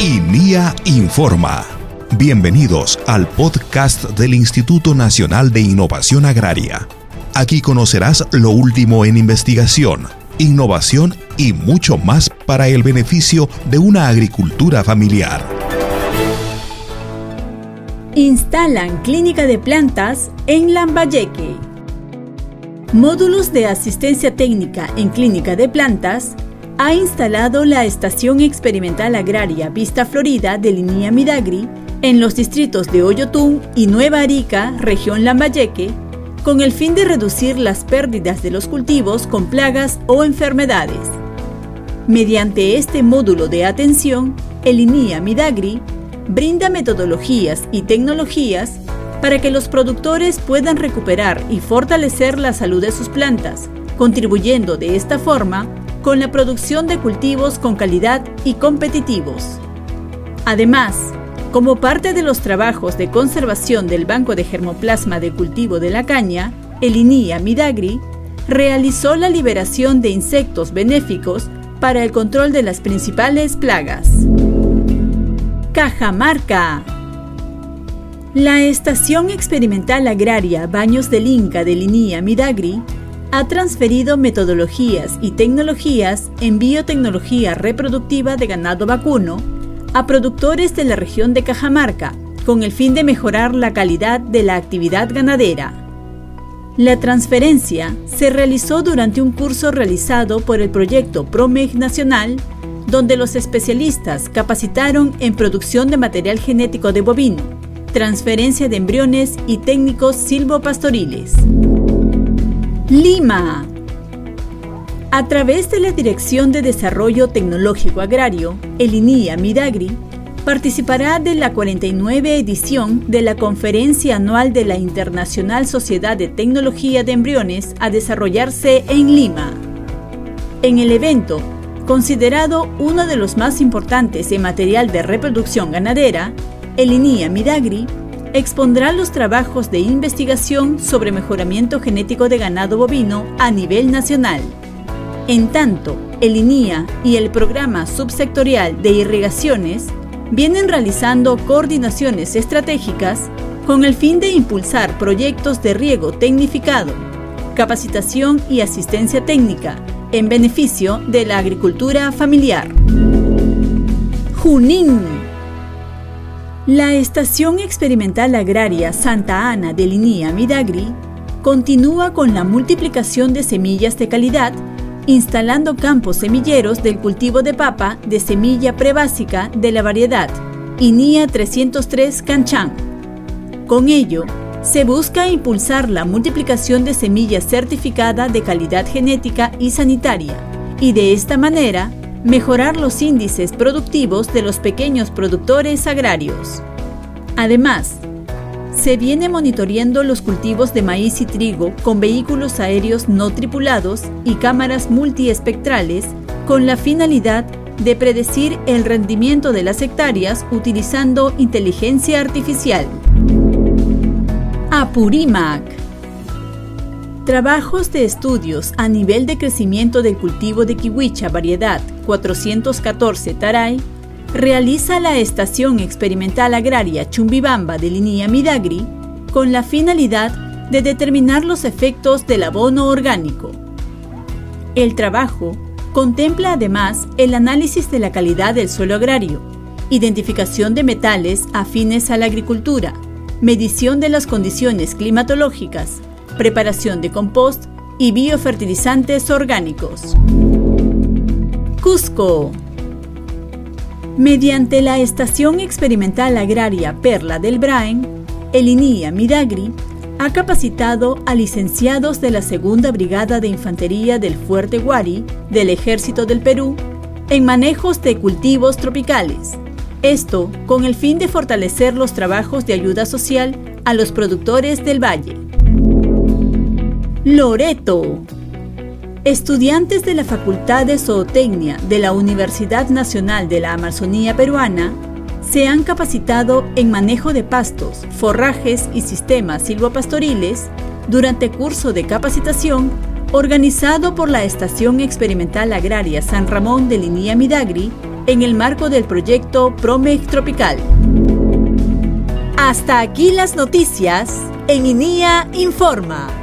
INIA Informa. Bienvenidos al podcast del Instituto Nacional de Innovación Agraria. Aquí conocerás lo último en investigación, innovación y mucho más para el beneficio de una agricultura familiar. Instalan clínica de plantas en Lambayeque. Módulos de asistencia técnica en clínica de plantas ha instalado la Estación Experimental Agraria Vista Florida de Línea Midagri en los distritos de Oyotún y Nueva Arica, región Lambayeque, con el fin de reducir las pérdidas de los cultivos con plagas o enfermedades. Mediante este módulo de atención, el INIA Midagri brinda metodologías y tecnologías para que los productores puedan recuperar y fortalecer la salud de sus plantas, contribuyendo de esta forma con la producción de cultivos con calidad y competitivos. Además, como parte de los trabajos de conservación del Banco de Germoplasma de Cultivo de la Caña, el INIA Midagri realizó la liberación de insectos benéficos para el control de las principales plagas. Cajamarca. La Estación Experimental Agraria Baños del Inca del INIA Midagri ha transferido metodologías y tecnologías en biotecnología reproductiva de ganado vacuno a productores de la región de Cajamarca, con el fin de mejorar la calidad de la actividad ganadera. La transferencia se realizó durante un curso realizado por el proyecto PROMEG Nacional, donde los especialistas capacitaron en producción de material genético de bovino, transferencia de embriones y técnicos silvopastoriles. Lima. A través de la Dirección de Desarrollo Tecnológico Agrario, el INIA Midagri, participará de la 49 edición de la Conferencia Anual de la Internacional Sociedad de Tecnología de Embriones a desarrollarse en Lima. En el evento, considerado uno de los más importantes en material de reproducción ganadera, el INIA Midagri expondrá los trabajos de investigación sobre mejoramiento genético de ganado bovino a nivel nacional. En tanto, el INIA y el Programa Subsectorial de Irrigaciones vienen realizando coordinaciones estratégicas con el fin de impulsar proyectos de riego tecnificado, capacitación y asistencia técnica en beneficio de la agricultura familiar. Junín la Estación Experimental Agraria Santa Ana de Linía Midagri continúa con la multiplicación de semillas de calidad, instalando campos semilleros del cultivo de papa de semilla prebásica de la variedad INIA 303 Canchán. Con ello, se busca impulsar la multiplicación de semillas certificada de calidad genética y sanitaria, y de esta manera mejorar los índices productivos de los pequeños productores agrarios. Además, se viene monitoreando los cultivos de maíz y trigo con vehículos aéreos no tripulados y cámaras multiespectrales con la finalidad de predecir el rendimiento de las hectáreas utilizando inteligencia artificial. Apurímac Trabajos de estudios a nivel de crecimiento del cultivo de kiwicha variedad 414 Taray realiza la Estación Experimental Agraria Chumbibamba de Línea Midagri con la finalidad de determinar los efectos del abono orgánico. El trabajo contempla además el análisis de la calidad del suelo agrario, identificación de metales afines a la agricultura, medición de las condiciones climatológicas, preparación de compost y biofertilizantes orgánicos. Cusco. Mediante la Estación Experimental Agraria Perla del Braen, el INIA Midagri ha capacitado a licenciados de la Segunda Brigada de Infantería del Fuerte Guari del Ejército del Perú en manejos de cultivos tropicales. Esto con el fin de fortalecer los trabajos de ayuda social a los productores del valle. Loreto. Estudiantes de la Facultad de Zootecnia de la Universidad Nacional de la Amazonía Peruana se han capacitado en manejo de pastos, forrajes y sistemas silvopastoriles durante curso de capacitación organizado por la Estación Experimental Agraria San Ramón de Linía Midagri en el marco del proyecto Promec Tropical. Hasta aquí las noticias en INIA Informa.